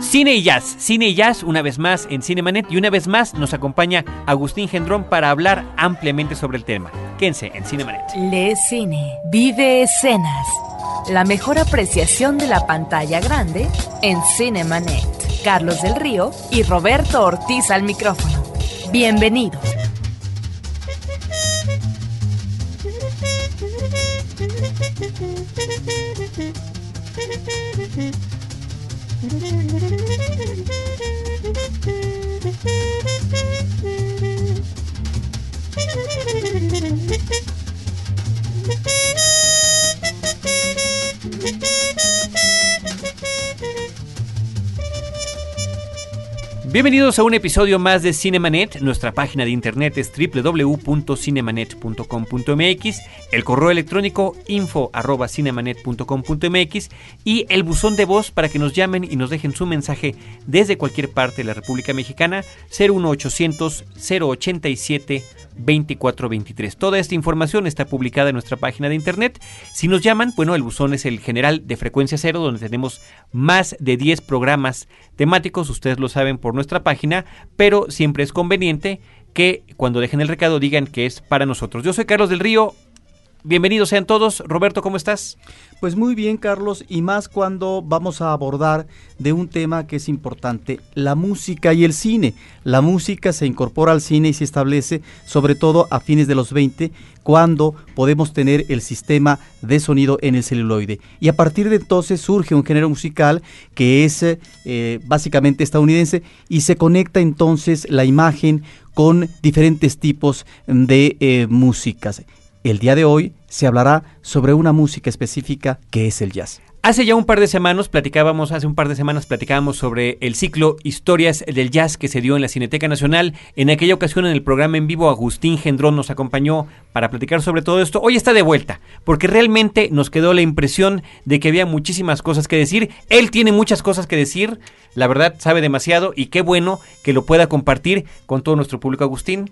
Cine y jazz, cine y jazz una vez más en Cinemanet y una vez más nos acompaña Agustín Gendrón para hablar ampliamente sobre el tema. Quédense en Cinemanet. Lee cine, vive escenas. La mejor apreciación de la pantalla grande en Cinemanet. Carlos del Río y Roberto Ortiz al micrófono. Bienvenidos. Bienvenidos a un episodio más de Cinemanet. Nuestra página de internet es www.cinemanet.com.mx, el correo electrónico info@cinemanet.com.mx y el buzón de voz para que nos llamen y nos dejen su mensaje desde cualquier parte de la República Mexicana 01800 087 2423. Toda esta información está publicada en nuestra página de internet. Si nos llaman, bueno, el buzón es el general de frecuencia cero, donde tenemos más de 10 programas temáticos, ustedes lo saben por nuestra página, pero siempre es conveniente que cuando dejen el recado digan que es para nosotros. Yo soy Carlos del Río, Bienvenidos sean todos. Roberto, ¿cómo estás? Pues muy bien, Carlos, y más cuando vamos a abordar de un tema que es importante, la música y el cine. La música se incorpora al cine y se establece sobre todo a fines de los 20, cuando podemos tener el sistema de sonido en el celuloide. Y a partir de entonces surge un género musical que es eh, básicamente estadounidense y se conecta entonces la imagen con diferentes tipos de eh, músicas. El día de hoy se hablará sobre una música específica que es el jazz. Hace ya un par de semanas platicábamos, hace un par de semanas platicábamos sobre el ciclo Historias del Jazz que se dio en la Cineteca Nacional. En aquella ocasión en el programa en vivo Agustín Gendrón nos acompañó para platicar sobre todo esto. Hoy está de vuelta, porque realmente nos quedó la impresión de que había muchísimas cosas que decir. Él tiene muchas cosas que decir, la verdad sabe demasiado y qué bueno que lo pueda compartir con todo nuestro público. Agustín,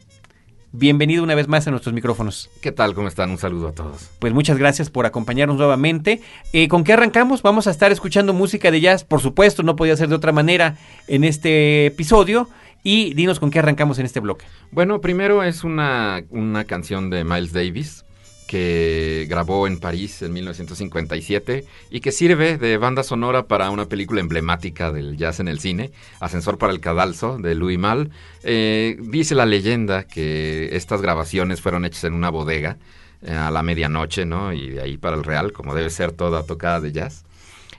Bienvenido una vez más a nuestros micrófonos. ¿Qué tal? ¿Cómo están? Un saludo a todos. Pues muchas gracias por acompañarnos nuevamente. Eh, ¿Con qué arrancamos? Vamos a estar escuchando música de jazz, por supuesto, no podía ser de otra manera en este episodio. Y dinos con qué arrancamos en este bloque. Bueno, primero es una, una canción de Miles Davis que grabó en París en 1957 y que sirve de banda sonora para una película emblemática del jazz en el cine, Ascensor para el Cadalso, de Louis Mal. Eh, dice la leyenda que estas grabaciones fueron hechas en una bodega eh, a la medianoche, ¿no? Y de ahí para el Real, como debe ser toda tocada de jazz.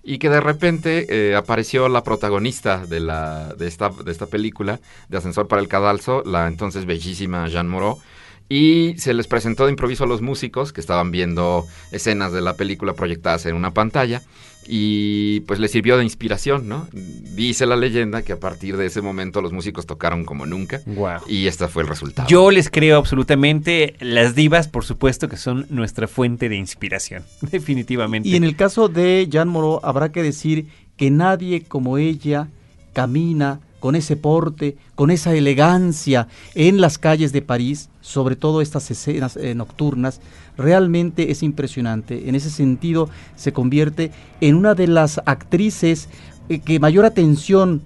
Y que de repente eh, apareció la protagonista de, la, de, esta, de esta película, de Ascensor para el Cadalso, la entonces bellísima Jean Moreau, y se les presentó de improviso a los músicos que estaban viendo escenas de la película proyectadas en una pantalla y pues les sirvió de inspiración, ¿no? Dice la leyenda que a partir de ese momento los músicos tocaron como nunca y este fue el resultado. Yo les creo absolutamente, las divas por supuesto que son nuestra fuente de inspiración, definitivamente. Y en el caso de Jean Moreau habrá que decir que nadie como ella camina con ese porte, con esa elegancia en las calles de París, sobre todo estas escenas eh, nocturnas, realmente es impresionante. En ese sentido, se convierte en una de las actrices eh, que mayor atención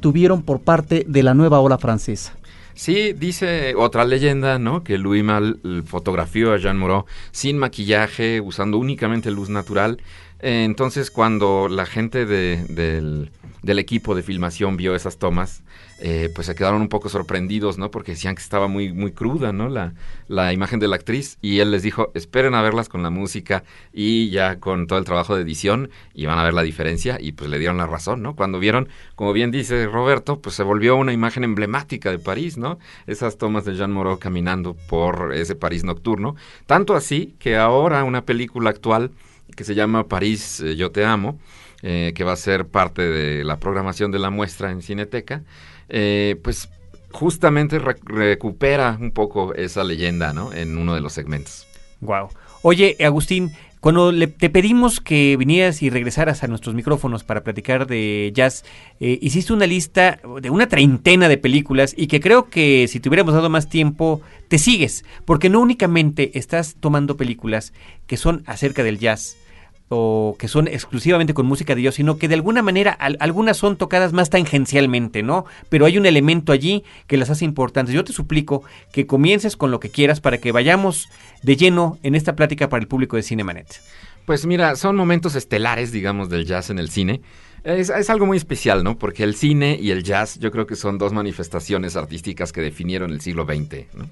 tuvieron por parte de la nueva ola francesa. Sí, dice otra leyenda, ¿no? Que Louis Mal fotografió a Jean Moreau sin maquillaje, usando únicamente luz natural. Eh, entonces, cuando la gente de, del del equipo de filmación vio esas tomas, eh, pues se quedaron un poco sorprendidos, ¿no? Porque decían que estaba muy, muy cruda, ¿no? La, la imagen de la actriz. Y él les dijo, esperen a verlas con la música y ya con todo el trabajo de edición y van a ver la diferencia. Y pues le dieron la razón, ¿no? Cuando vieron, como bien dice Roberto, pues se volvió una imagen emblemática de París, ¿no? Esas tomas de Jean Moreau caminando por ese París nocturno. Tanto así que ahora una película actual que se llama París, eh, yo te amo, eh, que va a ser parte de la programación de la muestra en Cineteca, eh, pues justamente recupera un poco esa leyenda, ¿no? En uno de los segmentos. Wow. Oye, Agustín, cuando te pedimos que vinieras y regresaras a nuestros micrófonos para platicar de jazz, eh, hiciste una lista de una treintena de películas y que creo que si te hubiéramos dado más tiempo, te sigues, porque no únicamente estás tomando películas que son acerca del jazz, o que son exclusivamente con música de jazz, sino que de alguna manera algunas son tocadas más tangencialmente, ¿no? Pero hay un elemento allí que las hace importantes. Yo te suplico que comiences con lo que quieras para que vayamos de lleno en esta plática para el público de Cinemanet. Pues mira, son momentos estelares, digamos, del jazz en el cine. Es, es, algo muy especial, ¿no? Porque el cine y el jazz yo creo que son dos manifestaciones artísticas que definieron el siglo XX. ¿no?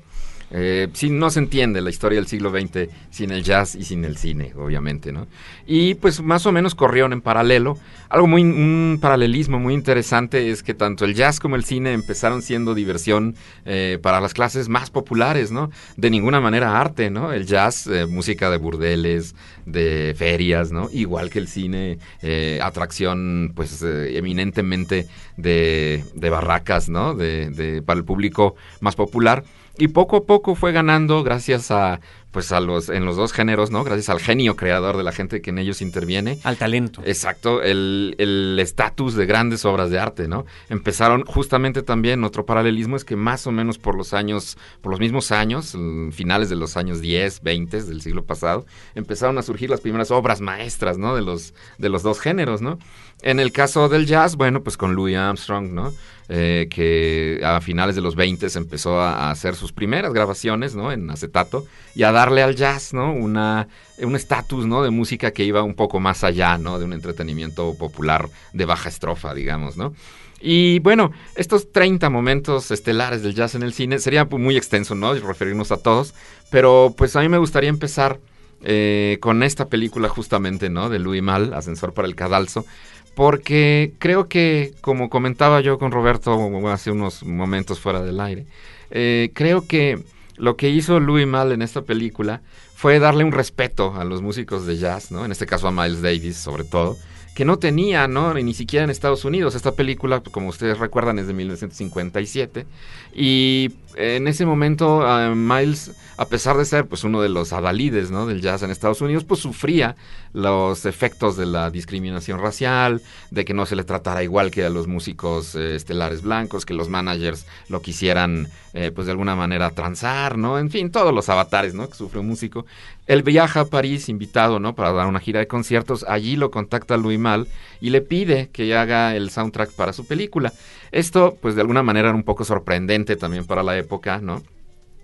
Eh, no se entiende la historia del siglo XX sin el jazz y sin el cine, obviamente, ¿no? Y pues más o menos corrieron en paralelo. Algo muy, un paralelismo muy interesante es que tanto el jazz como el cine empezaron siendo diversión eh, para las clases más populares, ¿no? De ninguna manera arte, ¿no? El jazz, eh, música de burdeles, de ferias, ¿no? Igual que el cine, eh, atracción, pues, eminentemente de, de barracas, ¿no? De, de, para el público más popular y poco a poco fue ganando gracias a pues a los en los dos géneros, ¿no? Gracias al genio creador de la gente que en ellos interviene. Al talento. Exacto, el estatus de grandes obras de arte, ¿no? Empezaron justamente también, otro paralelismo es que más o menos por los años, por los mismos años, finales de los años 10, 20 del siglo pasado, empezaron a surgir las primeras obras maestras, ¿no? De los, de los dos géneros, ¿no? En el caso del jazz, bueno, pues con Louis Armstrong, ¿no? Eh, que a finales de los 20 empezó a, hacer sus primeras grabaciones, ¿no? En acetato y a darle al jazz, ¿no? Una, un estatus, ¿no? De música que iba un poco más allá, ¿no? De un entretenimiento popular de baja estrofa, digamos, ¿no? Y bueno, estos 30 momentos estelares del jazz en el cine sería muy extenso, ¿no? Referirnos a todos, pero pues a mí me gustaría empezar eh, con esta película justamente, ¿no? De Louis Mal, Ascensor para el Cadalso, porque creo que, como comentaba yo con Roberto hace unos momentos fuera del aire, eh, creo que lo que hizo Louis Mal en esta película fue darle un respeto a los músicos de jazz, ¿no? En este caso a Miles Davis, sobre todo, que no tenía, ¿no? Ni siquiera en Estados Unidos. Esta película, como ustedes recuerdan, es de 1957. Y en ese momento Miles, a pesar de ser pues uno de los adalides ¿no? del jazz en Estados Unidos, pues sufría los efectos de la discriminación racial, de que no se le tratara igual que a los músicos eh, estelares blancos, que los managers lo quisieran eh, pues de alguna manera transar, ¿no? En fin, todos los avatares, ¿no? Que sufre un músico. Él viaja a París invitado, ¿no? Para dar una gira de conciertos. Allí lo contacta Louis Mal y le pide que haga el soundtrack para su película. Esto, pues de alguna manera era un poco sorprendente también para la época, ¿no?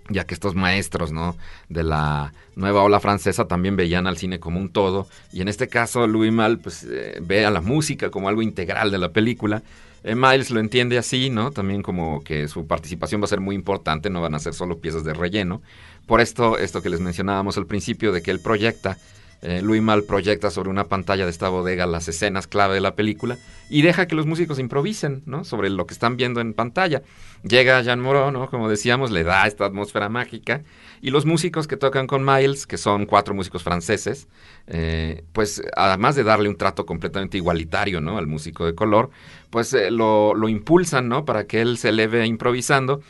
ya que estos maestros, ¿no? De la nueva ola francesa también veían al cine como un todo, y en este caso Louis Mal, pues, eh, ve a la música como algo integral de la película. Eh, Miles lo entiende así, ¿no? También como que su participación va a ser muy importante, no van a ser solo piezas de relleno. Por esto, esto que les mencionábamos al principio, de que él proyecta eh, Louis Mal proyecta sobre una pantalla de esta bodega las escenas clave de la película y deja que los músicos improvisen, ¿no? Sobre lo que están viendo en pantalla. Llega Jean Moreau, ¿no? Como decíamos, le da esta atmósfera mágica y los músicos que tocan con Miles, que son cuatro músicos franceses, eh, pues además de darle un trato completamente igualitario, ¿no? Al músico de color, pues eh, lo, lo impulsan, ¿no? Para que él se eleve improvisando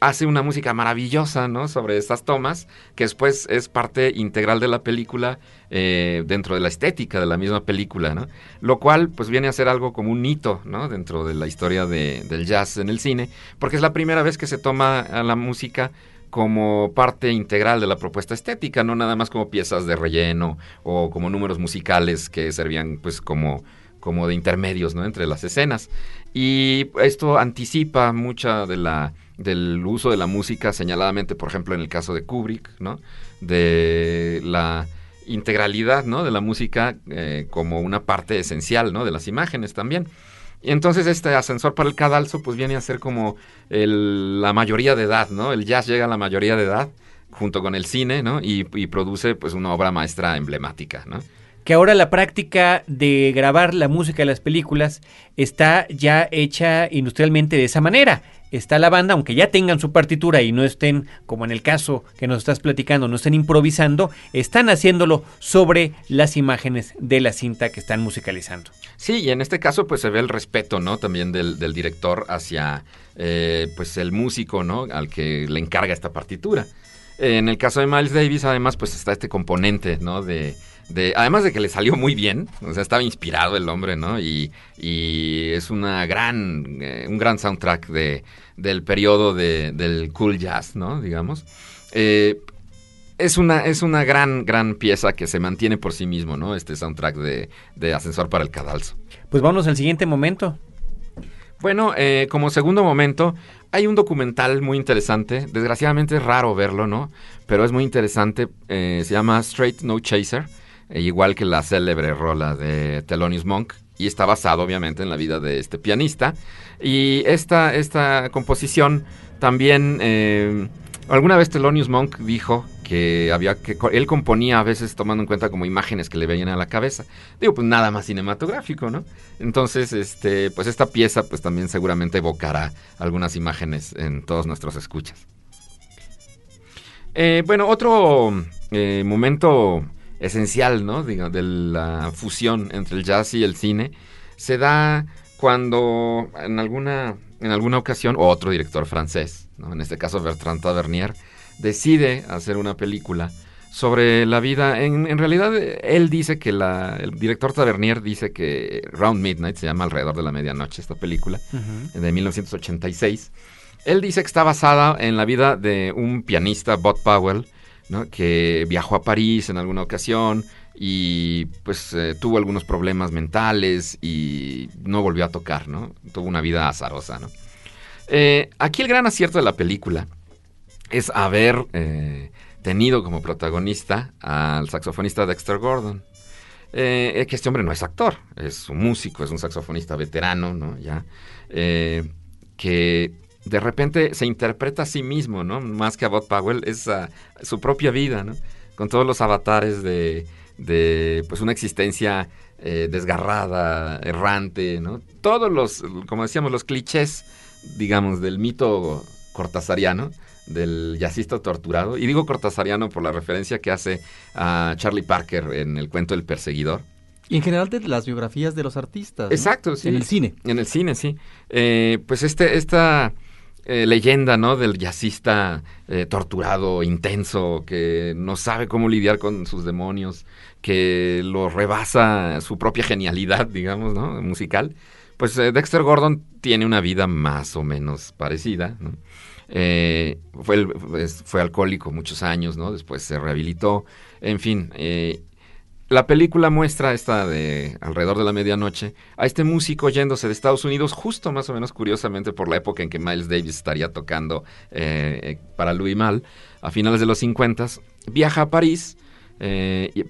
hace una música maravillosa, ¿no? Sobre estas tomas, que después es parte integral de la película, eh, dentro de la estética de la misma película, ¿no? Lo cual, pues, viene a ser algo como un hito, ¿no? Dentro de la historia de, del jazz en el cine, porque es la primera vez que se toma a la música como parte integral de la propuesta estética, no nada más como piezas de relleno o como números musicales que servían, pues, como como de intermedios, ¿no? Entre las escenas. Y esto anticipa mucha de la del uso de la música, señaladamente, por ejemplo, en el caso de Kubrick, ¿no? De la integralidad, ¿no? De la música eh, como una parte esencial, ¿no? De las imágenes también. Y entonces este ascensor para el cadalso, pues viene a ser como la mayoría de edad, ¿no? El jazz llega a la mayoría de edad junto con el cine, ¿no? Y, y produce pues una obra maestra emblemática, ¿no? Que ahora la práctica de grabar la música de las películas está ya hecha industrialmente de esa manera. Está la banda, aunque ya tengan su partitura y no estén, como en el caso que nos estás platicando, no estén improvisando, están haciéndolo sobre las imágenes de la cinta que están musicalizando. Sí, y en este caso pues se ve el respeto, ¿no? También del, director hacia eh, pues el músico, ¿no? Al que le encarga esta partitura. En el caso de Miles Davis, además, pues está este componente, ¿no? De, además de que le salió muy bien, o sea, estaba inspirado el hombre, ¿no? Y, es una gran, eh, un gran soundtrack de, del periodo de, del cool jazz, ¿no? Digamos. Eh, es una, es una gran, gran pieza que se mantiene por sí mismo, ¿no? Este soundtrack de, de Ascensor para el Cadalso. Pues vamos al siguiente momento. Bueno, eh, como segundo momento, hay un documental muy interesante. Desgraciadamente es raro verlo, ¿no? Pero es muy interesante. Eh, se llama Straight No Chaser, eh, igual que la célebre rola de Thelonious Monk. Y está basado, obviamente, en la vida de este pianista. Y esta, esta composición también. alguna vez Thelonious Monk dijo que había que él componía a veces tomando en cuenta como imágenes que le venían a la cabeza. Digo, pues nada más cinematográfico, ¿no? Entonces, este, pues esta pieza pues también seguramente evocará algunas imágenes en todos nuestros escuchas. Eh, bueno, otro eh, momento esencial, ¿no? Digo, de la fusión entre el jazz y el cine se da cuando en alguna en alguna ocasión otro director francés, ¿no? en este caso Bertrand Tavernier, decide hacer una película sobre la vida. En, realidad, él dice que la, el director Tavernier dice que Round Midnight, se llama alrededor de la medianoche esta película, de 1986. Él dice que está basada en la vida de un pianista, Bud Powell, que viajó a París en alguna ocasión y pues eh, tuvo algunos problemas mentales y no volvió a tocar, ¿no? Tuvo una vida azarosa, ¿no? Eh, aquí el gran acierto de la película es haber eh, tenido como protagonista al saxofonista Dexter Gordon. Que este hombre no es actor, es un músico, es un saxofonista veterano, ¿no? Ya, que de repente se interpreta a sí mismo, ¿no? Más que a Bob Powell, es su propia vida, ¿no? Con todos los avatares de, de pues una existencia desgarrada, errante, ¿no? Todos los, como decíamos, los clichés, digamos, del mito cortasariano, del jazzista torturado. Y digo cortasariano por la referencia que hace a Charlie Parker en el cuento El Perseguidor. Y en general de las biografías de los artistas. Exacto, sí. En el cine. En el cine, sí. Eh, pues este, esta eh, leyenda, ¿no? Del jazzista eh, torturado, intenso, que no sabe cómo lidiar con sus demonios, que lo rebasa su propia genialidad, digamos, ¿no? Musical. Pues Dexter Gordon tiene una vida más o menos parecida, ¿no? Eh, fue, pues, fue alcohólico muchos años, ¿no? Después se rehabilitó. En fin, eh, la película muestra esta de alrededor de la medianoche a este músico yéndose de Estados Unidos justo más o menos curiosamente por la época en que Miles Davis estaría tocando eh, para Louis Mal a finales de los 50 viaja a París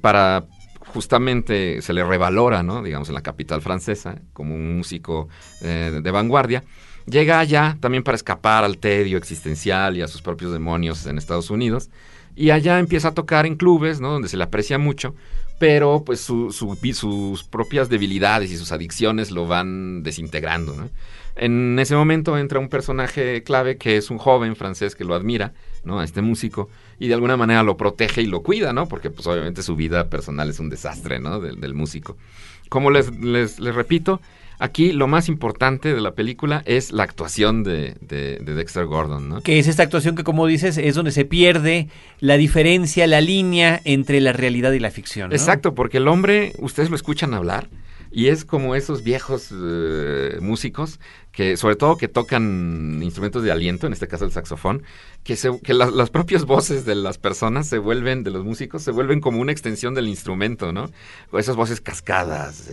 para justamente se le revalora, ¿no? digamos en la capital francesa como un músico de vanguardia Llega allá también para escapar al tedio existencial y a sus propios demonios en Estados Unidos. Y allá empieza a tocar en clubes, ¿no? Donde se le aprecia mucho, pero pues sus propias debilidades y sus adicciones lo van desintegrando, ¿no? En ese momento entra un personaje clave que es un joven francés que lo admira, ¿no? A este músico y de alguna manera lo protege y lo cuida, ¿no? Porque pues obviamente su vida personal es un desastre, ¿no? Del, músico. Como les, les, les repito, Aquí lo más importante de la película es la actuación de, Dexter Gordon, ¿no? Que es esta actuación que, como dices, es donde se pierde la diferencia, la línea entre la realidad y la ficción. Exacto, porque el hombre, ustedes lo escuchan hablar y es como esos viejos eh, músicos que, sobre todo, que tocan instrumentos de aliento, en este caso el saxofón, que, se, que las propias voces de las personas se vuelven, de los músicos, se vuelven como una extensión del instrumento, ¿no? Esas voces cascadas,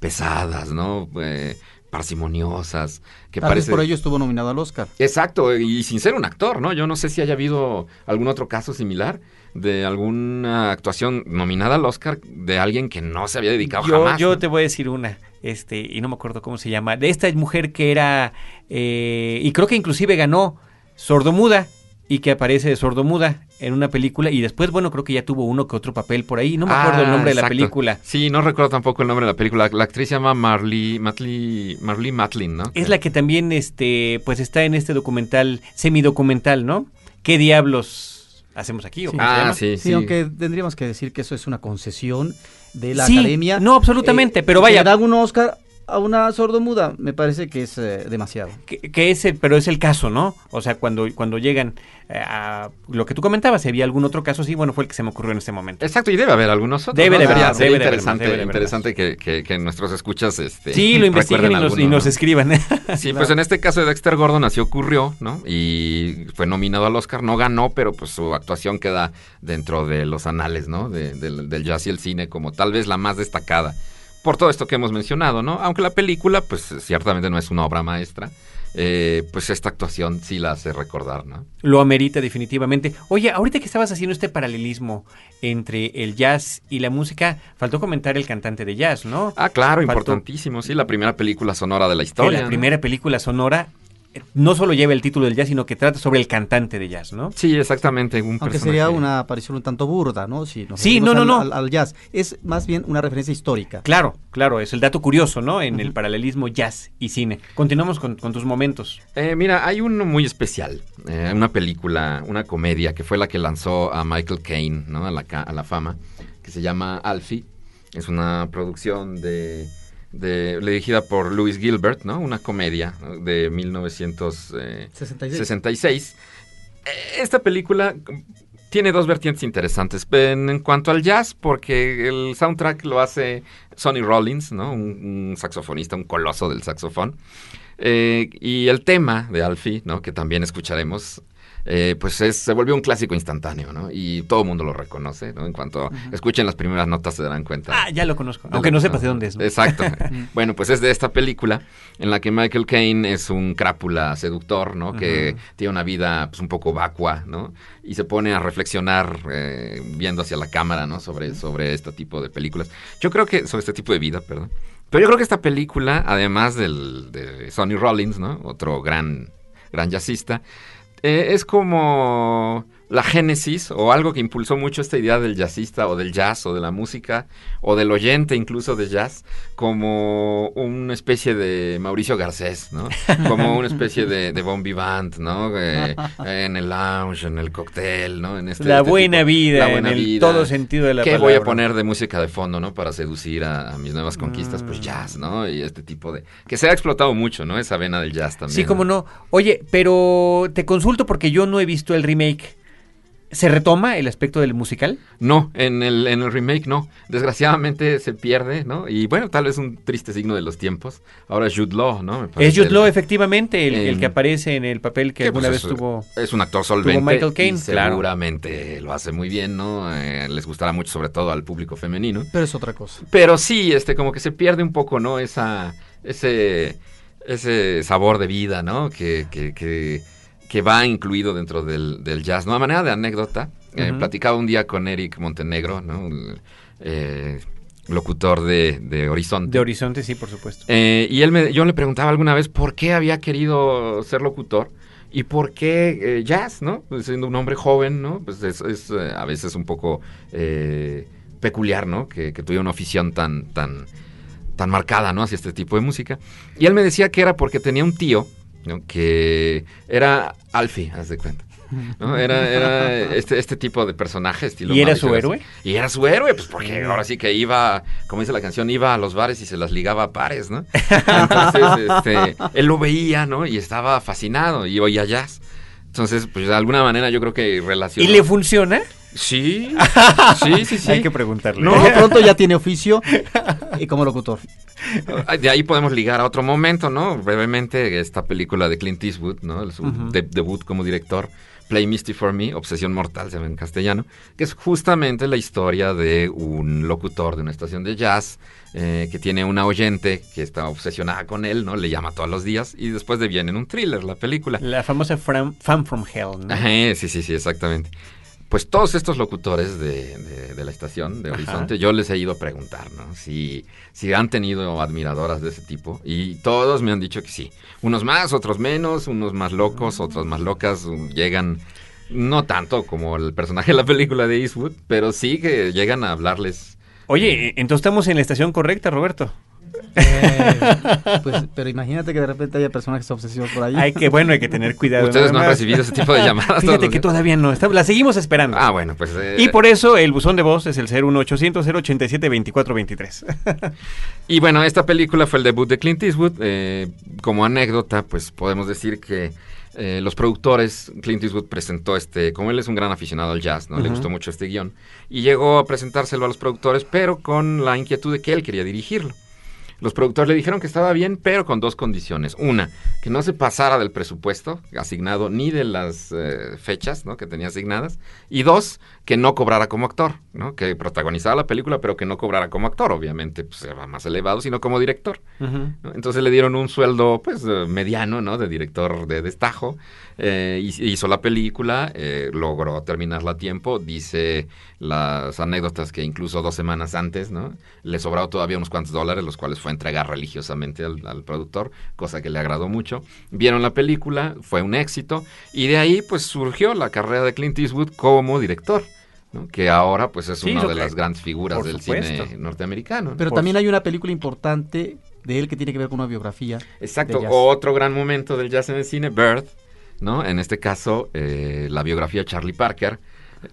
pesadas, ¿no? Eh, parsimoniosas. Que Tal vez por ello estuvo nominado al Oscar. Exacto, y sin ser un actor, ¿no? Yo no sé si haya habido algún otro caso similar de alguna actuación nominada al Oscar de alguien que no se había dedicado yo, jamás. Yo te voy a decir una, este, y no me acuerdo cómo se llama, de esta mujer que era, eh, y creo que inclusive ganó sordomuda, y que aparece de sordomuda en una película y después, bueno, creo que ya tuvo uno que otro papel por ahí. No me acuerdo el ah, nombre de la película. Sí, no recuerdo tampoco el nombre de la película. La actriz se llama Marley, Marley, Marley Matlin, ¿no? Es la que también, este, pues está en este documental, semidocumental, ¿no? ¿Qué diablos hacemos aquí? ah, sí, sí, aunque tendríamos que decir que eso es una concesión de la academia. No, absolutamente, pero vaya. dan un Oscar a una sordomuda me parece que es eh, demasiado. Que, que es el, pero es el caso, ¿no? O sea, cuando, cuando llegan eh, a lo que tú comentabas, si había algún otro caso, sí, bueno, fue el que se me ocurrió en este momento. Exacto, y debe haber algunos otros. Debe ¿no? de haber Sería- más, sería debe interesante, debe interesante que, que- que nuestros escuchas este, Sí, lo investiguen y nos, y alguno, nos ¿no? escriban. Sí, pues en este caso de Dexter Gordon así ocurrió, ¿no? Y fue nominado al Oscar, no ganó, pero pues su actuación queda dentro de los anales, ¿no? De- del, del jazz y el cine como tal vez la más destacada. Por todo esto que hemos mencionado, ¿no? Aunque la película, pues ciertamente no es una obra maestra, eh, pues esta actuación sí la hace recordar, ¿no? Lo amerita definitivamente. Oye, ahorita que estabas haciendo este paralelismo entre el jazz y la música, faltó comentar el cantante de jazz, ¿no? Ah, claro, Faltó- importantísimo, sí, la primera película sonora de la historia. la ¿no? primera película sonora no solo lleva el título del jazz, sino que trata sobre el cantante de jazz, ¿no? Sí, exactamente, un Aunque personaje. sería una aparición un tanto burda, ¿no? Si nos Sí, no, no, al- no. Al, al jazz. Es más bien una referencia histórica. Claro, claro, es el dato curioso, ¿no? En el paralelismo jazz y cine. Continuamos con, con tus momentos. Eh, mira, hay uno muy especial, eh, una película, una comedia que fue la que lanzó a Michael Caine ¿no? a, la, ca- a la fama, que se llama Alfie. Es una producción de, de- dirigida por Louis Gilbert, ¿no? Una comedia de 1966. 66. Eh, Esta película tiene dos vertientes interesantes. En, en cuanto al jazz, porque el soundtrack lo hace Sonny Rollins, ¿no? Un, un saxofonista, un coloso del saxofón. Eh, y el tema de Alfie, ¿no? Que también escucharemos. Eh, pues es- se volvió un clásico instantáneo, ¿no? Y todo el mundo lo reconoce, ¿no? En cuanto escuchen las primeras notas se darán cuenta. Ah, ya lo conozco, aunque no sepas de dónde es. ¿no? Exacto. bueno, pues es de esta película en la que Michael Caine es un crápula seductor, ¿no? Que tiene una vida pues un poco vacua, ¿no? Y se pone a reflexionar eh, viendo hacia la cámara, ¿no? Sobre, sobre este tipo de películas. Yo creo que, sobre este tipo de vida, perdón. Pero yo creo que esta película, además del, de Sonny Rollins, ¿no? Otro gran, gran jazzista, eh, es como la génesis o algo que impulsó mucho esta idea del jazzista o del jazz o de la música o del oyente incluso de jazz como una especie de Mauricio Garcés, ¿no? Como una especie de, de bon vivant, ¿no? Eh, en el lounge, en el cóctel, ¿no? En este, la este buena tipo- vida, la buena en el vida. todo sentido de la ¿Qué palabra. voy a poner de música de fondo, no? Para seducir a, a mis nuevas conquistas, pues Mm. jazz, ¿no? Y este tipo de... Que se ha explotado mucho, ¿no? Esa vena del jazz también. Sí, cómo no. Oye, pero te consulto porque yo no he visto el remake. ¿Se retoma el aspecto del musical? No, en el, en el remake no. Desgraciadamente se pierde, ¿no? Y bueno, tal vez un triste signo de los tiempos. Ahora es Jude Law, ¿no? Me Es Jude el- Law, efectivamente, el, que aparece en el papel que que, alguna pues, vez es, tuvo. Es un actor solvente. Michael Caine, y claro. seguramente lo hace muy bien, ¿no? Eh, les gustará mucho, sobre todo al público femenino. Pero es otra cosa. Pero sí, este, como que se pierde un poco, ¿no? Esa, ese, ese sabor de vida, ¿no? Que, que, que, que va incluido dentro del, del jazz, ¿no? A manera de anécdota, eh, Ujú. platicaba un día con Eric Montenegro, ¿no? El, eh, locutor de, de Horizonte. De Horizonte, sí, por supuesto. Eh, y él me, yo le preguntaba alguna vez por qué había querido ser locutor y por qué jazz, ¿no? Pues siendo un hombre joven, ¿no? Pues es, es, a veces un poco peculiar, ¿no? Que, que tuviera una afición tan, tan, tan marcada, ¿no? Hacia este tipo de música. Y él me decía que era porque tenía un tío, ¿no? Que era Alfie, haz de cuenta. ¿no? Era, era este, este tipo de personaje, estilo ¿Y era su héroe? Y era su héroe, pues porque ahora sí que iba, como dice la canción, iba a los bares y se las ligaba a pares, ¿no? Entonces, este, él lo veía, ¿no? Y estaba fascinado y oía jazz. Entonces, pues de alguna manera yo creo que ¿Y relacionó. le funciona? Sí, sí, sí, sí. Hay que preguntarle. No, pronto ya tiene oficio y como locutor. De ahí podemos ligar a otro momento, ¿no? Brevemente, esta película de Clint Eastwood, ¿no? Su de- debut como director, Play Misty for Me, Obsesión Mortal, se llama en castellano, que es justamente la historia de un locutor de una estación de jazz eh, que tiene una oyente que está obsesionada con él, ¿no? Le llama todos los días y después deviene en un thriller la película. La famosa Fan from Hell, ¿no? Ajá, sí, sí, sí, exactamente. Pues todos estos locutores de, de- de la estación de Ajá. Horizonte, yo les he ido a preguntar, ¿no? Si, si han tenido admiradoras de ese tipo. Y todos me han dicho que sí. Unos más, otros menos, unos más locos, otros más locas. um, Llegan, no tanto como el personaje de la película de Eastwood, pero sí que llegan a hablarles. Oye, entonces estamos en la estación correcta, Roberto. Eh, pues, pero imagínate que de repente haya personajes obsesivos por ahí. Ay, qué bueno, hay que tener cuidado. Ustedes no han recibido ese tipo de llamadas. Fíjate que días? todavía no, está- la seguimos esperando. Ah, bueno, pues... eh, y por eso el buzón de voz es el 01800 087 2423. Y bueno, esta película fue el debut de Clint Eastwood. eh, como anécdota, pues podemos decir que eh, los productores, Clint Eastwood presentó este, como él es un gran aficionado al jazz, ¿no? Le gustó mucho este guion. Y llegó a presentárselo a los productores, pero con la inquietud de que él quería dirigirlo. Los productores le dijeron que estaba bien, pero con dos condiciones. Una, que no se pasara del presupuesto asignado ni de las eh, fechas que tenía asignadas. Y dos, que no cobrara como actor, ¿no? que protagonizara la película, pero que no cobrara como actor, obviamente, pues era más elevado, sino como director. Entonces le dieron un sueldo pues eh, mediano, ¿no? De director de destajo. eh, hizo la película, eh, logró terminarla a tiempo. Dice las anécdotas que incluso dos semanas antes, ¿no? Le sobraba todavía unos cuantos dólares, los cuales fue a entregar religiosamente al, al productor, cosa que le agradó mucho. Vieron la película, fue un éxito. Y de ahí pues surgió la carrera de Clint Eastwood como director. ¿No? Que ahora pues es Sí, una de que- las grandes figuras del supuesto. cine norteamericano. ¿no? Pero Por también hay una película importante de él que tiene que ver con una biografía. Exacto, otro gran momento del jazz en el cine, Birth, ¿no? En este caso, eh, la biografía de Charlie Parker,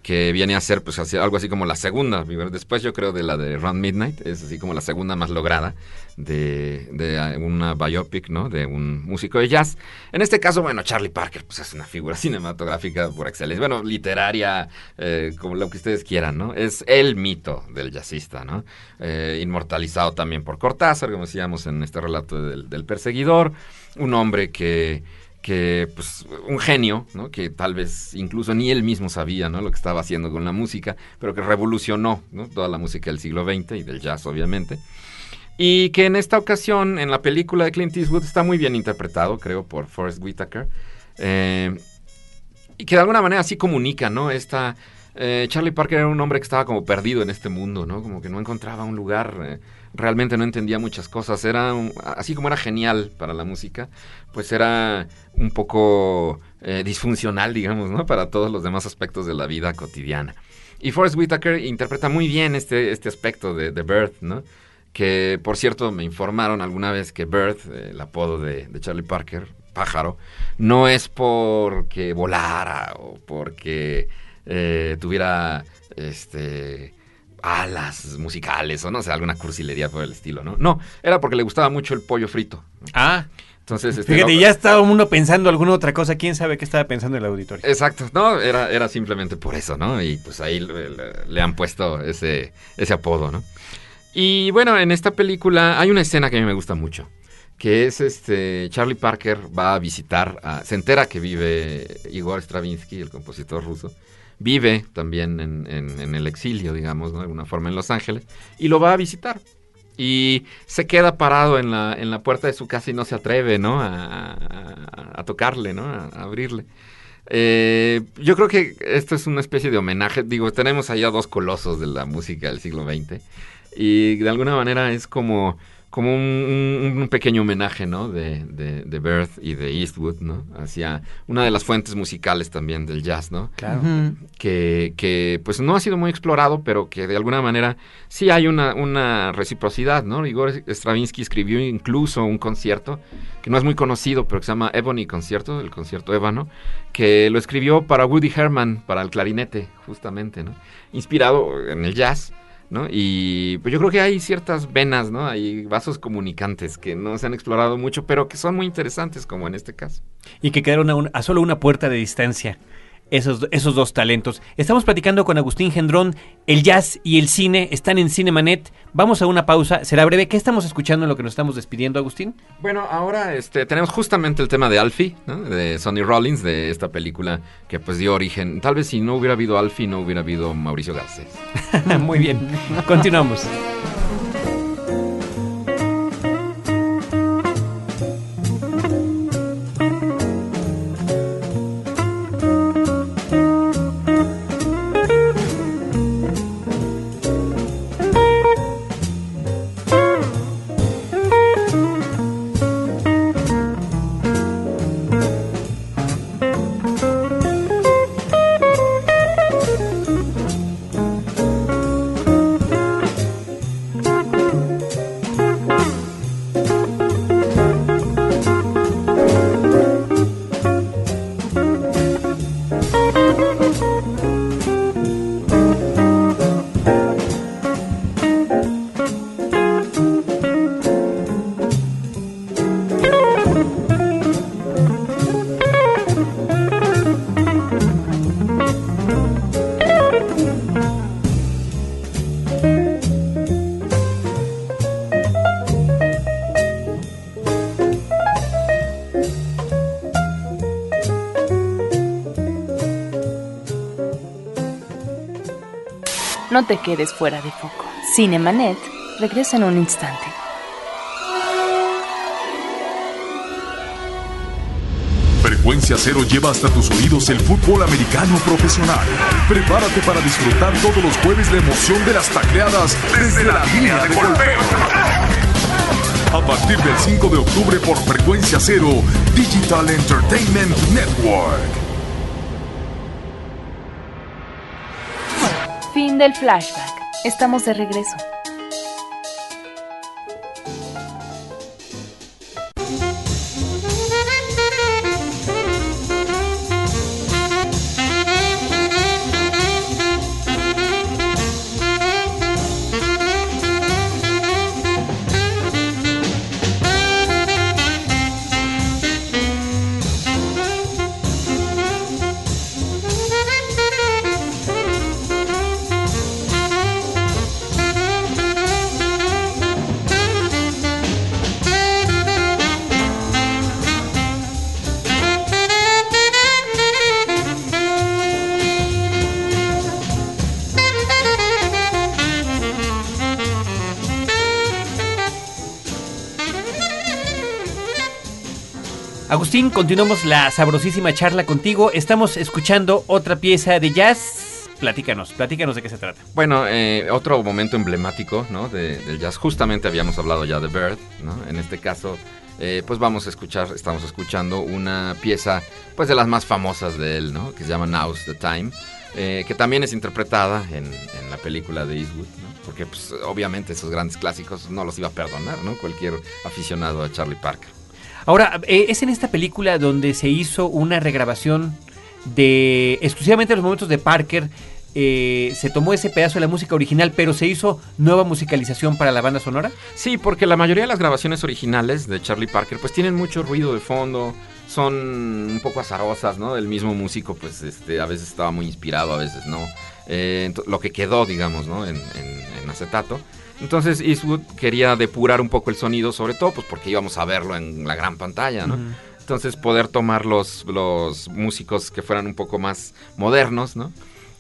que viene a ser pues así- algo así como la segunda, después yo creo de la de Round Midnight, es así como la segunda más lograda de, de una biopic, ¿no? De un músico de jazz. En este caso, bueno, Charlie Parker pues es una figura cinematográfica por excelencia, bueno, literaria, eh, como lo que ustedes quieran, ¿no? Es el mito del jazzista, ¿no? Eh, inmortalizado también por Cortázar, como decíamos en este relato del, del perseguidor, un hombre que que pues un genio, ¿no? Que tal vez incluso ni él mismo sabía, ¿no? Lo que estaba haciendo con la música, pero que revolucionó. Toda la música del siglo XX y del jazz, obviamente. Y que en esta ocasión, en la película de Clint Eastwood, está muy bien interpretado, creo, por Forrest Whitaker. Eh, y que de alguna manera así comunica, ¿no? Esta... eh, Charlie Parker era un hombre que estaba como perdido en este mundo, ¿no? Como que no encontraba un lugar, eh, realmente no entendía muchas cosas. Era un- así como era genial para la música, pues era un poco disfuncional, digamos, ¿no? Para todos los demás aspectos de la vida cotidiana. Y Forrest Whitaker interpreta muy bien este, este aspecto de, de Birth, ¿no? Que, por cierto, me informaron alguna vez que Birth, eh, el apodo de, de Charlie Parker, pájaro, no es porque volara o porque eh, tuviera este alas musicales o no sé, alguna cursilería por el estilo, ¿no? No, era porque le gustaba mucho el pollo frito. Ah, Entonces, este, fíjate, ya estaba uno pensando alguna otra cosa. ¿Quién sabe qué estaba pensando el auditorio? Exacto, no, era, era simplemente por eso, ¿no? Y pues ahí le, le- le han puesto ese, ese apodo, ¿no? Y bueno, en esta película hay una escena que a mí me gusta mucho, que es este, Charlie Parker va a visitar, se entera que vive Igor Stravinsky, el compositor ruso, vive también en, el exilio, digamos, ¿no? De alguna forma en Los Ángeles, y lo va a visitar. Y se queda parado en la, en la puerta de su casa y no se atreve, ¿no? A, tocarle, ¿no? A, a abrirle. Eh, yo creo que esto es una especie de homenaje. Digo, tenemos allá dos colosos de la música del siglo XX. Y de alguna manera es como, como un, un- un pequeño homenaje, ¿no? De, de, de Birth y de Eastwood, ¿no? Hacia una de las fuentes musicales también del jazz, ¿no? Claro. Que, que, pues no ha sido muy explorado, pero que de alguna manera sí hay una, una reciprocidad, ¿no? Igor Stravinsky escribió incluso un concierto que no es muy conocido, pero que se llama Ebony Concierto, el concierto ébano, que lo escribió para Woody Herman, para el clarinete, justamente, ¿no? Inspirado en el jazz. ¿No? Y pues yo creo que hay ciertas venas, ¿no? Hay vasos comunicantes que no se han explorado mucho, pero que son muy interesantes, como en este caso. Y que quedaron a, un- a solo una puerta de distancia. Esos, esos dos talentos. Estamos platicando con Agustín Gendrón. El jazz y el cine están en Cinemanet. Vamos a una pausa. Será breve. ¿Qué estamos escuchando en lo que nos estamos despidiendo, Agustín? Bueno, ahora este, tenemos justamente el tema de Alfie, ¿no? de Sonny Rollins, de esta película que pues dio origen. Tal vez si no hubiera habido Alfie, no hubiera habido Mauricio Garcés. Muy bien. Continuamos. Te quedes fuera de foco. Cinemanet regresa en un instante. Frecuencia Cero lleva hasta tus oídos el fútbol americano profesional. Prepárate para disfrutar todos los jueves la emoción de las tacleadas desde la línea de golpeo. A partir del 5 de octubre por Frecuencia Cero, Digital Entertainment Network. Del flashback. Estamos de regreso. Agustín, continuamos la sabrosísima charla contigo. Estamos escuchando otra pieza de jazz. Platícanos, platícanos de qué se trata. Bueno, eh, otro momento emblemático ¿no? de- del jazz. Justamente habíamos hablado ya de Bird, ¿no? En este caso, eh, pues vamos a escuchar, estamos escuchando una pieza, pues de las más famosas de él, ¿no? Que se llama Now's the Time, eh, que también es interpretada en, la película de Eastwood. Porque, pues, obviamente esos grandes clásicos no los iba a perdonar. Cualquier aficionado a Charlie Parker. Ahora, eh, es en esta película donde se hizo una regrabación de exclusivamente los momentos de Parker. eh, se tomó ese pedazo de la música original, pero se hizo nueva musicalización para la banda sonora. Sí, porque la mayoría de las grabaciones originales de Charlie Parker pues tienen mucho ruido de fondo, son un poco azarosas, ¿no? El mismo músico pues este, a veces estaba muy inspirado, a veces no. Eh, lo que quedó, digamos, ¿no? En, en- en acetato. Entonces Eastwood quería depurar un poco el sonido, sobre todo pues porque íbamos a verlo en la gran pantalla, ¿no? Entonces poder tomar los, los músicos que fueran un poco más modernos, ¿no?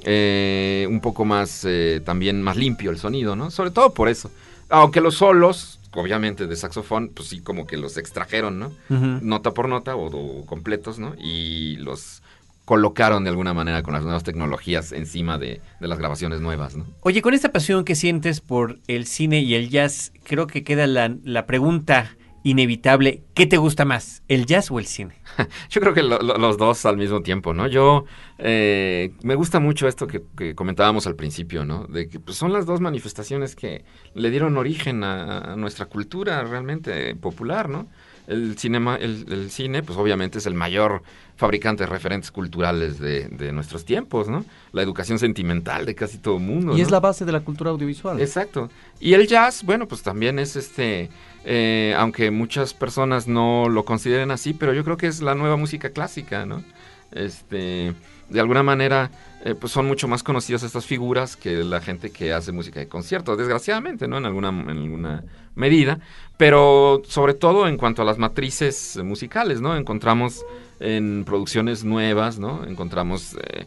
Eh, un poco más, eh, también más limpio el sonido, ¿no? Sobre todo por eso. Aunque los solos, obviamente de saxofón, pues sí como que los extrajeron, ¿no? Nota por nota o, o completos, ¿no? Y los colocaron de alguna manera con las nuevas tecnologías encima de, de las grabaciones nuevas, ¿no? Oye, con esta pasión que sientes por el cine y el jazz, creo que queda la, la pregunta inevitable, ¿qué te gusta más, el jazz o el cine? Yo creo que lo- lo- los dos al mismo tiempo, ¿no? Yo eh, me gusta mucho esto que, que comentábamos al principio, ¿no? De que pues, son las dos manifestaciones que le dieron origen a, a nuestra cultura realmente popular, ¿no? El, cinema, el, el cine, pues obviamente es el mayor fabricante de referentes culturales de, de nuestros tiempos, ¿no? La educación sentimental de casi todo el mundo. Y es la base de la cultura audiovisual. Exacto. Y el jazz, bueno, pues también es este, eh, aunque muchas personas no lo consideren así, pero yo creo que es la nueva música clásica, ¿no? Este, de alguna manera, eh, pues son mucho más conocidas estas figuras que la gente que hace música de concierto, desgraciadamente, ¿no? En alguna, en alguna medida, pero sobre todo en cuanto a las matrices musicales, ¿no? Encontramos en producciones nuevas, ¿no? Encontramos eh,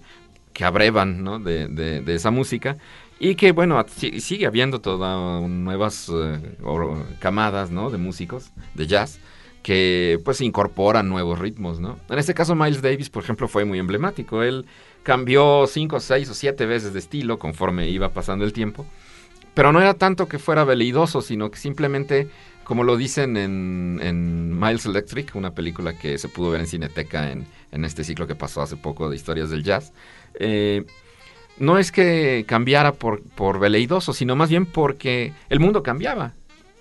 que abrevan, ¿no? De, de- de esa música y que, bueno, sigue habiendo todas nuevas eh, camadas, ¿no? De músicos de jazz que, pues, incorporan nuevos ritmos, ¿no? En este caso, Miles Davis, por ejemplo, fue muy emblemático. Él cambió cinco, seis o siete veces de estilo conforme iba pasando el tiempo. Pero no era tanto que fuera veleidoso, sino que simplemente, como lo dicen en, Miles Electric, una película que se pudo ver en Cineteca en, en este ciclo que pasó hace poco de historias del jazz, eh, no es que cambiara por, por veleidoso, sino más bien porque el mundo cambiaba.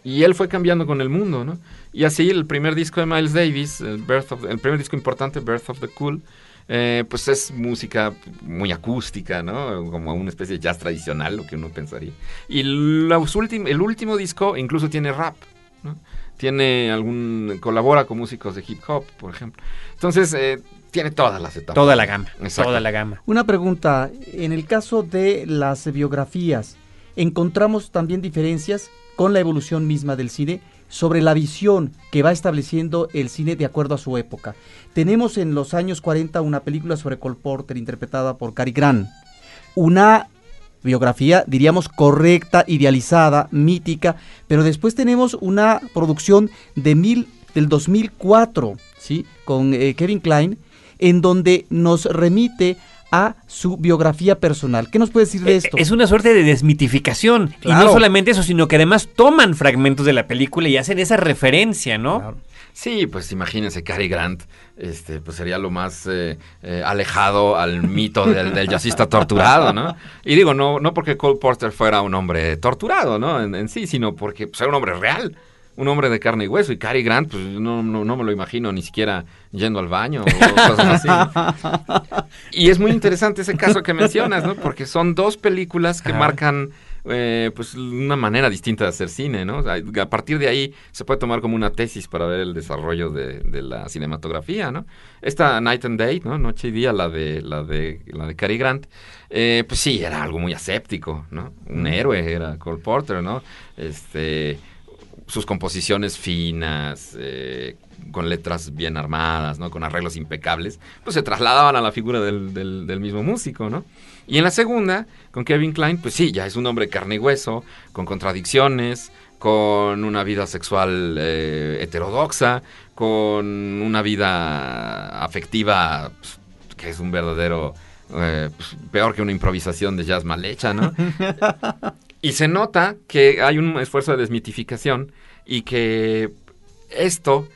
Y él fue cambiando con el mundo, ¿no? Y así el primer disco de Miles Davis, el, Birth of- el primer disco importante, Birth of the Cool, eh, pues es música muy acústica, ¿no? Como una especie de jazz tradicional, lo que uno pensaría. Y los últim- el último disco incluso tiene rap, ¿no? Tiene algún... colabora con músicos de hip hop, por ejemplo. Entonces, eh, tiene todas las etapas. Toda la gama, Exacto. toda la gama. Una pregunta, en el caso de las biografías, ¿encontramos también diferencias con la evolución misma del cine sobre la visión que va estableciendo el cine de acuerdo a su época? Tenemos en los años 40 una película sobre Cole Porter interpretada por Cary Grant, una biografía, diríamos, correcta, idealizada, mítica, pero después tenemos una producción de mil, del 2004, ¿sí? Con eh, Kevin Klein, en donde nos remite a su biografía personal. ¿Qué nos puede decir de Eh, esto? Es una suerte de desmitificación. Y no solamente eso, sino que además toman fragmentos de la película y hacen esa referencia, ¿no? Claro. Sí, pues imagínense, Cary Grant, este, pues sería lo más eh, eh, alejado al mito del, del jazzista torturado, ¿no? Y digo, no, no porque Cole Porter fuera un hombre torturado, ¿no? En, en sí, sino porque pues, era un hombre real, un hombre de carne y hueso. Y Cary Grant, pues no, no, no me lo imagino ni siquiera yendo al baño o cosas así. Y es muy interesante ese caso que mencionas, ¿no? Porque son dos películas que marcan eh, pues una manera distinta de hacer cine, ¿no? O sea, a partir de ahí se puede tomar como una tesis para ver el desarrollo de, de la cinematografía, ¿no? Esta Night and Day, ¿no? Noche y día, la de la de la de Cary Grant, eh, pues sí, era algo muy aséptico, ¿no? Un héroe era Cole Porter, ¿no? Este sus composiciones finas, eh, con letras bien armadas, ¿no? Con arreglos impecables, pues se trasladaban a la figura del, del- del mismo músico, ¿no? Y en la segunda, con Kevin Klein, pues sí, ya es un hombre carne y hueso, con contradicciones, con una vida sexual eh, heterodoxa, con una vida afectiva pues, que es un verdadero... eh, pues, peor que una improvisación de jazz mal hecha, ¿no? Y se nota que hay un esfuerzo de desmitificación y que esto,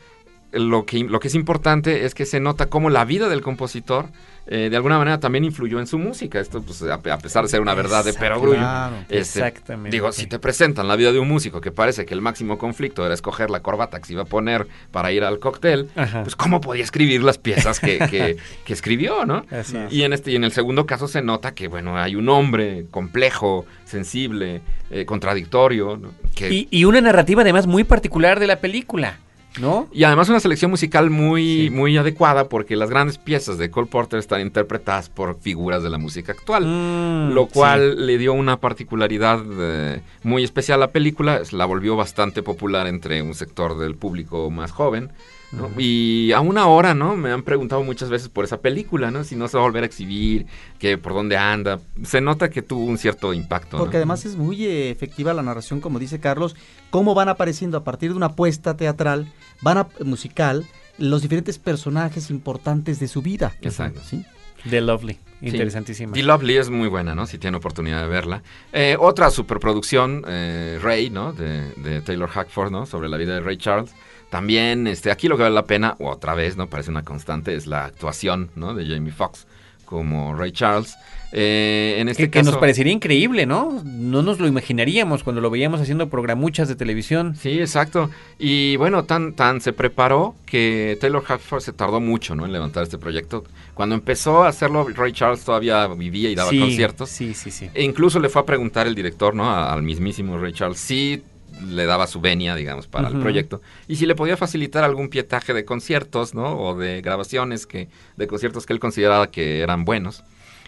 lo que, lo que es importante es que se nota cómo la vida del compositor eh, de alguna manera también influyó en su música. Esto, pues, a, a pesar de ser una verdad de perogrullo. Claro. este, Exactamente. Digo, si te presentan la vida de un músico que parece que el máximo conflicto era escoger la corbata que se iba a poner para ir al cóctel, Ajá. pues cómo podía escribir las piezas que, que- que escribió, ¿no? Y en este y en el segundo caso se nota que bueno hay un hombre complejo, sensible, eh, contradictorio, ¿no? que Y, y una narrativa además muy particular de la película, ¿no? y además una selección musical muy Sí. muy adecuada porque las grandes piezas de Cole Porter están interpretadas por figuras de la música actual. Mm, Lo sí. cual le dio una particularidad eh, muy especial a la película, la volvió bastante popular entre un sector del público más joven. ¿No? Y aún ahora, ¿no? Me han preguntado muchas veces por esa película, ¿no? Si no se va a volver a exhibir, que por dónde anda. Se nota que tuvo un cierto impacto. ¿no? Porque además es muy eh, efectiva la narración, como dice Carlos, cómo van apareciendo a partir de una apuesta teatral, van a, musical, los diferentes personajes importantes de su vida. Exacto. ¿sí? The Lovely, Sí. interesantísima. The Lovely es muy buena, ¿no? Si tiene oportunidad de verla. Eh, otra superproducción, eh, Ray, ¿no? De, de Taylor Hackford, ¿no? Sobre la vida de Ray Charles. También, este, aquí lo que vale la pena, otra vez, ¿no? Parece una constante, es la actuación, ¿no? De Jamie Foxx como Ray Charles. Eh, en este que, que nos parecería increíble, ¿no? No nos lo imaginaríamos cuando lo veíamos haciendo programuchas de televisión. Sí, exacto. Y bueno, tan, tan se preparó que Taylor Hackford se tardó mucho, ¿no? En levantar este proyecto. Cuando empezó a hacerlo, Ray Charles todavía vivía y daba sí, conciertos. Sí, sí, sí. E incluso le fue a preguntar el director, ¿no? A- Al mismísimo Ray Charles si le daba su venia, digamos, para el proyecto. Y si le podía facilitar algún pietaje de conciertos, ¿no? O de grabaciones que, de conciertos que él consideraba que eran buenos.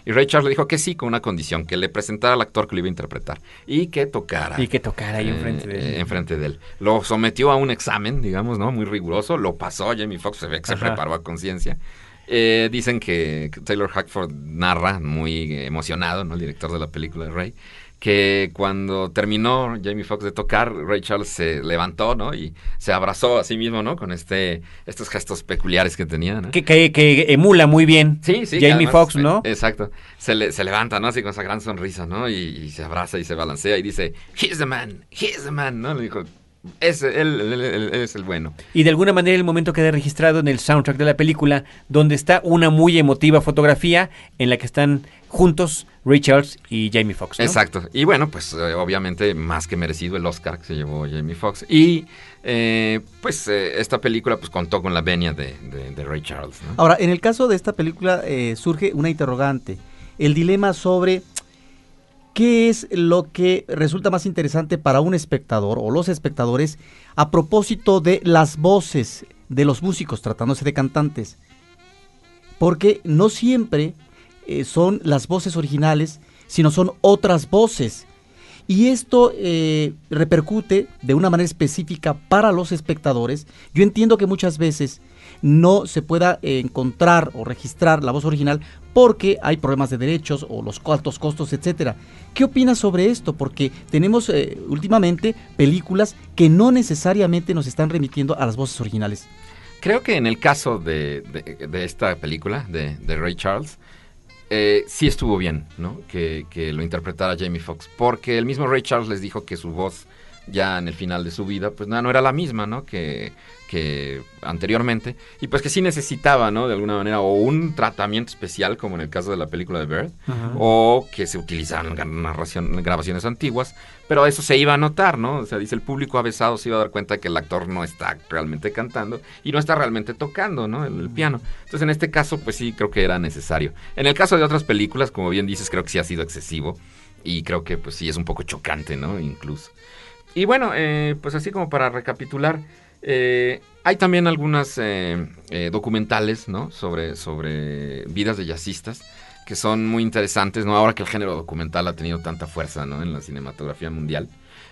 Y Ray Charles le dijo que sí, con una condición, que le presentara al actor que lo iba a interpretar. Y que tocara. Y que tocara ahí eh, enfrente de él. eh, enfrente de él. Lo sometió a un examen, digamos, ¿no? Muy riguroso. Lo pasó. Jamie Foxx se ve que se Ajá. preparó a conciencia. Eh, dicen que que Taylor Hackford narra, muy emocionado, ¿no? El director de la película de Ray, que cuando terminó Jamie Foxx de tocar, Ray Charles se levantó, ¿no? Y se abrazó a sí mismo, ¿no? Con este, estos gestos peculiares que tenía, ¿no? Que, que- que emula muy bien Sí, sí. Jamie Foxx, ¿no? eh, Exacto. Se, le- se levanta, ¿no? Así con esa gran sonrisa, ¿no? Y, y se abraza y se balancea y dice, he's the man, he's the man, ¿no? Le dijo, él, él- él- él es el bueno. Y de alguna manera el momento queda registrado en el soundtrack de la película, donde está una muy emotiva fotografía en la que están juntos Ray Charles y Jamie Foxx. ¿no? Exacto. Y bueno, pues eh, obviamente más que merecido el Oscar que se llevó Jamie Foxx. Y eh, pues eh, esta película pues contó con la venia de, de- de Ray Charles, ¿no? Ahora, en el caso de esta película eh, surge una interrogante, el dilema sobre qué es lo que resulta más interesante para un espectador o los espectadores a propósito de las voces de los músicos, tratándose de cantantes. Porque no siempre eh, son las voces originales, sino son otras voces. y esto eh, repercute de una manera específica para los espectadores. Yo entiendo que muchas veces no se pueda encontrar o registrar la voz original porque hay problemas de derechos o los altos costos, etcétera. ¿Qué opinas sobre esto? Porque tenemos eh, últimamente películas que no necesariamente nos están remitiendo a las voces originales. Creo que en el caso de, esta película, de, Ray Charles, eh, sí estuvo bien, ¿no? Que, que, lo interpretara Jamie Foxx, porque el mismo Ray Charles les dijo que su voz ya en el final de su vida, pues no, no era la misma, ¿no? Que, que anteriormente, y pues que sí necesitaba, ¿no? De alguna manera, o un tratamiento especial, como en el caso de la película de Bird, o que se utilizaran grabaciones antiguas, pero eso se iba a notar, ¿no? O sea, dice el público avesado se iba a dar cuenta que el actor no está realmente cantando y no está realmente tocando, ¿no? El, el piano. Entonces, en este caso, pues sí, creo que era necesario. En el caso de otras películas, como bien dices, creo que sí ha sido excesivo y creo que pues sí es un poco chocante, ¿no? Incluso. Y bueno, eh, pues así como para recapitular, eh, hay también algunas eh, documentales, ¿no? Sobre, sobre vidas de jazzistas que son muy interesantes, ¿no? Ahora que el género documental ha tenido tanta fuerza. En la cinematografía mundial.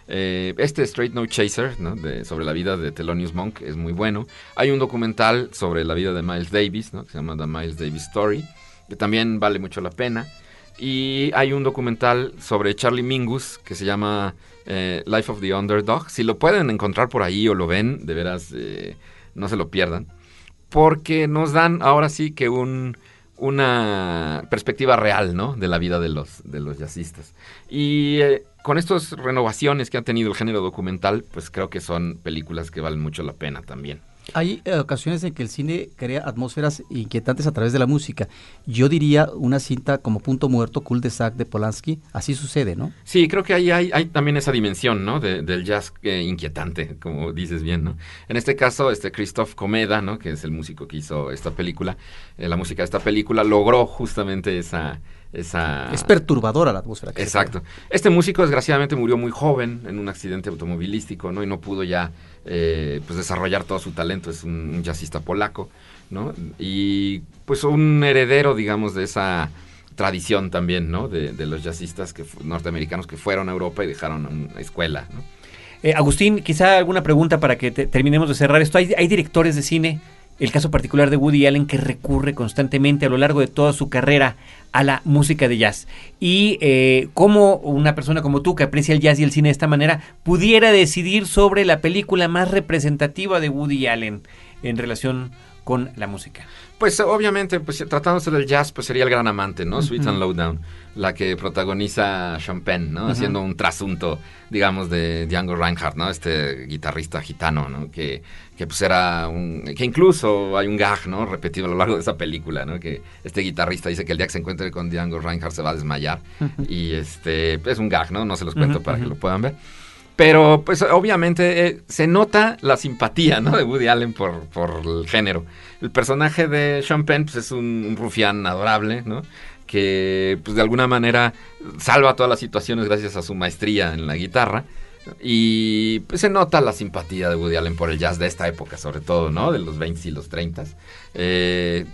este Straight No Chaser, ¿no? De, sobre la vida de Thelonious Monk es muy bueno. Hay un documental sobre la vida de Miles Davis, ¿no? Que se llama The Miles Davis Story, que también vale mucho la pena. Y hay un documental sobre Charlie Mingus que se llama eh, Life of the Underdog. Si lo pueden encontrar por ahí o lo ven, de veras, eh, no se lo pierdan. Porque nos dan ahora sí que un, una perspectiva real, ¿no? De la vida de los, de los jazzistas. Y eh, con estas renovaciones que ha tenido el género documental, pues creo que son películas que valen mucho la pena también. Hay eh, ocasiones en que el cine crea atmósferas inquietantes a través de la música. Yo diría una cinta como Punto Muerto, Cul de Sac de Polanski, así sucede, ¿no? Sí, creo que ahí hay, hay también esa dimensión, ¿no? del jazz eh, inquietante, como dices bien, ¿no? En este caso, este Christoph Comeda, ¿no? Que es el músico que hizo esta película, eh, la música de esta película, logró justamente esa esa... Es perturbadora la atmósfera. Que Exacto. Este músico desgraciadamente murió muy joven en un accidente automovilístico, ¿no? Y no pudo ya eh, pues desarrollar todo su talento. Es un, jazzista polaco, ¿no? Y pues un heredero, digamos, de esa tradición también, ¿no? De, los jazzistas que, norteamericanos que fueron a Europa y dejaron una escuela, ¿no? Eh, Agustín, quizá alguna pregunta para que terminemos de cerrar esto. ¿Hay, ¿Hay directores de cine el caso particular de Woody Allen que recurre constantemente a lo largo de toda su carrera a la música de jazz. Y eh, cómo una persona como tú que aprecia el jazz y el cine de esta manera pudiera decidir sobre la película más representativa de Woody Allen en relación con la música. Pues obviamente, pues tratándose del jazz, pues sería el gran amante, ¿no? Sweet and Lowdown, la que protagoniza Sean Penn, ¿no? Haciendo un trasunto, digamos, de Django Reinhardt, ¿no? Este guitarrista gitano, ¿no? Que, que pues era un... que incluso hay un gag, ¿no? Repetido a lo largo de esa película, ¿no? Que este guitarrista dice que el día que se encuentre con Django Reinhardt se va a desmayar. Y este, es un gag, ¿no? No se los cuento para que lo puedan ver. Pero pues obviamente eh, se nota la simpatía ¿no? de Woody Allen por, por el género. El personaje de Sean Penn pues, es un, rufián adorable, ¿no? que pues de alguna manera salva todas las situaciones gracias a su maestría en la guitarra. Y pues se nota la simpatía de Woody Allen por el jazz de esta época, sobre todo, ¿no? De los 20 y los 30. Eh,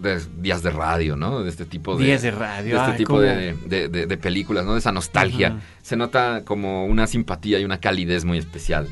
de días de radio, ¿no? De este tipo de... Días de radio. De este tipo de, películas, ¿no? De esa nostalgia. Se nota como una simpatía y una calidez muy especial.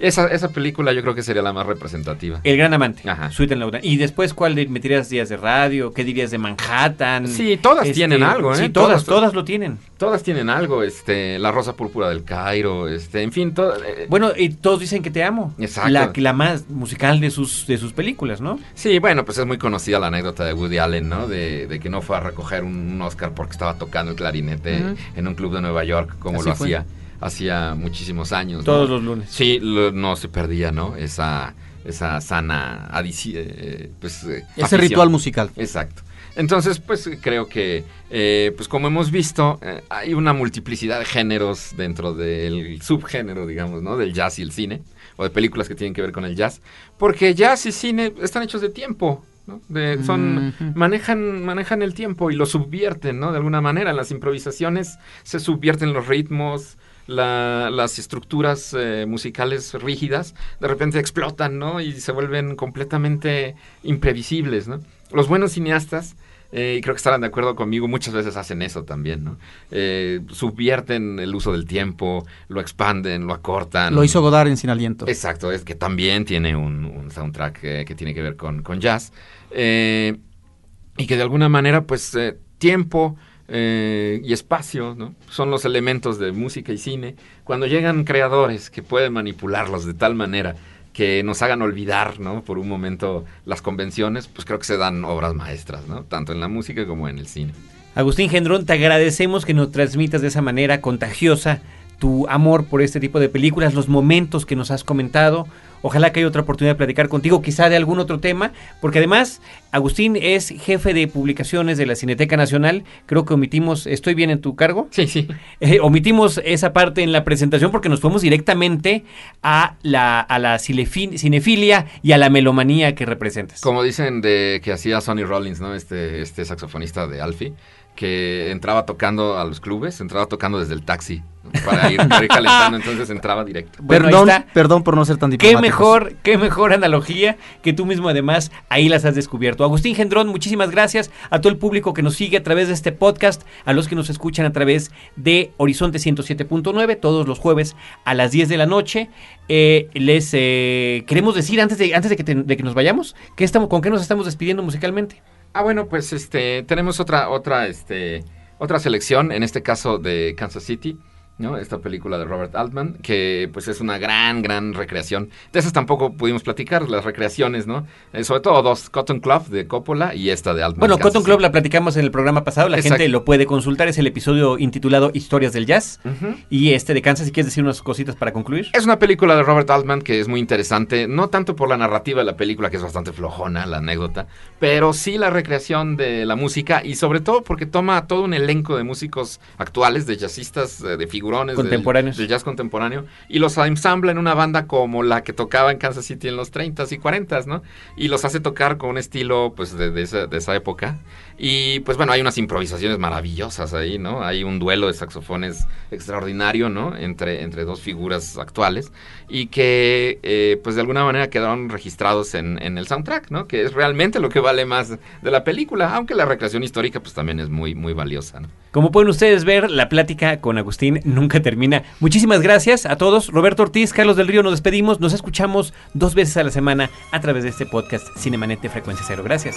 Esa, esa película yo creo que sería la más representativa. El gran amante. Ajá. Sweet and Y después, ¿cuál meterías días de radio? ¿Qué dirías de Manhattan? Sí, todas este, tienen algo, ¿eh? Sí, todas, todas, lo tienen. Todas tienen algo, este, La Rosa Púrpura del Cairo, este, en fin, todo, eh, Bueno, y todos dicen que te amo. Exacto. La, la más musical de sus, de sus películas, ¿no? Sí, bueno, pues es muy conocida la anécdota de Woody Allen, ¿no? De, de que no fue a recoger un, Oscar porque estaba tocando el clarinete en un club de Nueva York, como lo hacía hacía muchísimos años. Todos los lunes. Sí, no se perdía, ¿no? Esa, esa sana. Eh, pues, eh, Ese ritual musical. Exacto. Entonces, pues creo que, eh, pues como hemos visto, hay una multiplicidad de géneros dentro del subgénero, digamos, ¿no? Del jazz y el cine, o de películas que tienen que ver con el jazz, porque jazz y cine están hechos de tiempo, ¿no? De, son, manejan, manejan el tiempo y lo subvierten, ¿no? De alguna manera, en las improvisaciones se subvierten los ritmos, las estructuras eh, musicales rígidas de repente explotan, ¿no? Y se vuelven completamente imprevisibles, ¿no? Los buenos cineastas eh, y creo que estarán de acuerdo conmigo, muchas veces hacen eso también, ¿no? Eh, subvierten el uso del tiempo, lo expanden, lo acortan. Lo hizo Godard en Sin Aliento. Exacto, es que también tiene un, un soundtrack eh, que tiene que ver con, con jazz. Y que de alguna manera, pues, tiempo eh, y espacio, ¿no? Son los elementos de música y cine. Cuando llegan creadores que pueden manipularlos de tal manera que nos hagan olvidar, ¿no? Por un momento las convenciones, pues creo que se dan obras maestras. Tanto en la música como en el cine. Agustín Gendrón, te agradecemos que nos transmitas de esa manera contagiosa tu amor por este tipo de películas, los momentos que nos has comentado. Ojalá que haya otra oportunidad de platicar contigo, quizá de algún otro tema, porque además Agustín es jefe de publicaciones de la Cineteca Nacional. Creo que omitimos, ¿estoy bien en tu cargo? Sí, sí. Eh, omitimos esa parte en la presentación porque nos fuimos directamente a la, a la cinefi- cinefilia y a la melomanía que representas. Como dicen de que hacía Sonny Rollins, ¿no? Este, este saxofonista de Alfie, que entraba tocando a los clubes, entraba tocando desde el taxi. Para, ir, para ir calentando, entonces entraba directo. Bueno, perdón, perdón por no ser tan Qué diplomáticos. mejor, qué mejor analogía que tú mismo además ahí las has descubierto. Agustín Gendrón, muchísimas gracias a todo el público que nos sigue a través de este podcast, a los que nos escuchan a través de Horizonte 107.9 todos los jueves a las 10 de la noche. Eh, les eh, queremos decir antes de antes de que, te- de que nos vayamos, ¿qué estamos, ¿con qué nos estamos despidiendo musicalmente? Ah, bueno, pues este tenemos otra otra este otra selección, en este caso de Kansas City, ¿no? Esta película de Robert Altman, que pues es una gran, gran recreación. De esas tampoco pudimos platicar, las recreaciones, ¿no? Eh, sobre todo dos, Cotton Club de Coppola y esta de Altman. Bueno, Kansas Cotton Club la platicamos en el programa pasado, la Exacto. gente lo puede consultar, es el episodio intitulado Historias del Jazz. Y este de Kansas, si quieres decir unas cositas para concluir. Es una película de Robert Altman que es muy interesante, no tanto por la narrativa de la película, que es bastante flojona, la anécdota, pero sí la recreación de la música y sobre todo porque toma todo un elenco de músicos actuales, de jazzistas, eh, de figurones, del- Contemporáneos. Del, jazz contemporáneo, y los ensambla en una banda como la que tocaba en Kansas City en los 30s y 40s, ¿no? Y los hace tocar con un estilo, pues, de, de esa, de esa época. Y, pues, bueno, hay unas improvisaciones maravillosas ahí, ¿no? Hay un duelo de saxofones extraordinario, ¿no? Entre, entre dos figuras actuales y que, eh, pues, de alguna manera quedaron registrados en, en el soundtrack, ¿no? Que es realmente lo que vale más de la película, aunque la recreación histórica, pues, también es muy, muy valiosa, ¿no? Como pueden ustedes ver, la plática con Agustín nunca termina. Muchísimas gracias a todos. Roberto Ortiz, Carlos del Río, nos despedimos. Nos escuchamos dos veces a la semana a través de este podcast Cinemanet de Frecuencia Cero. Gracias.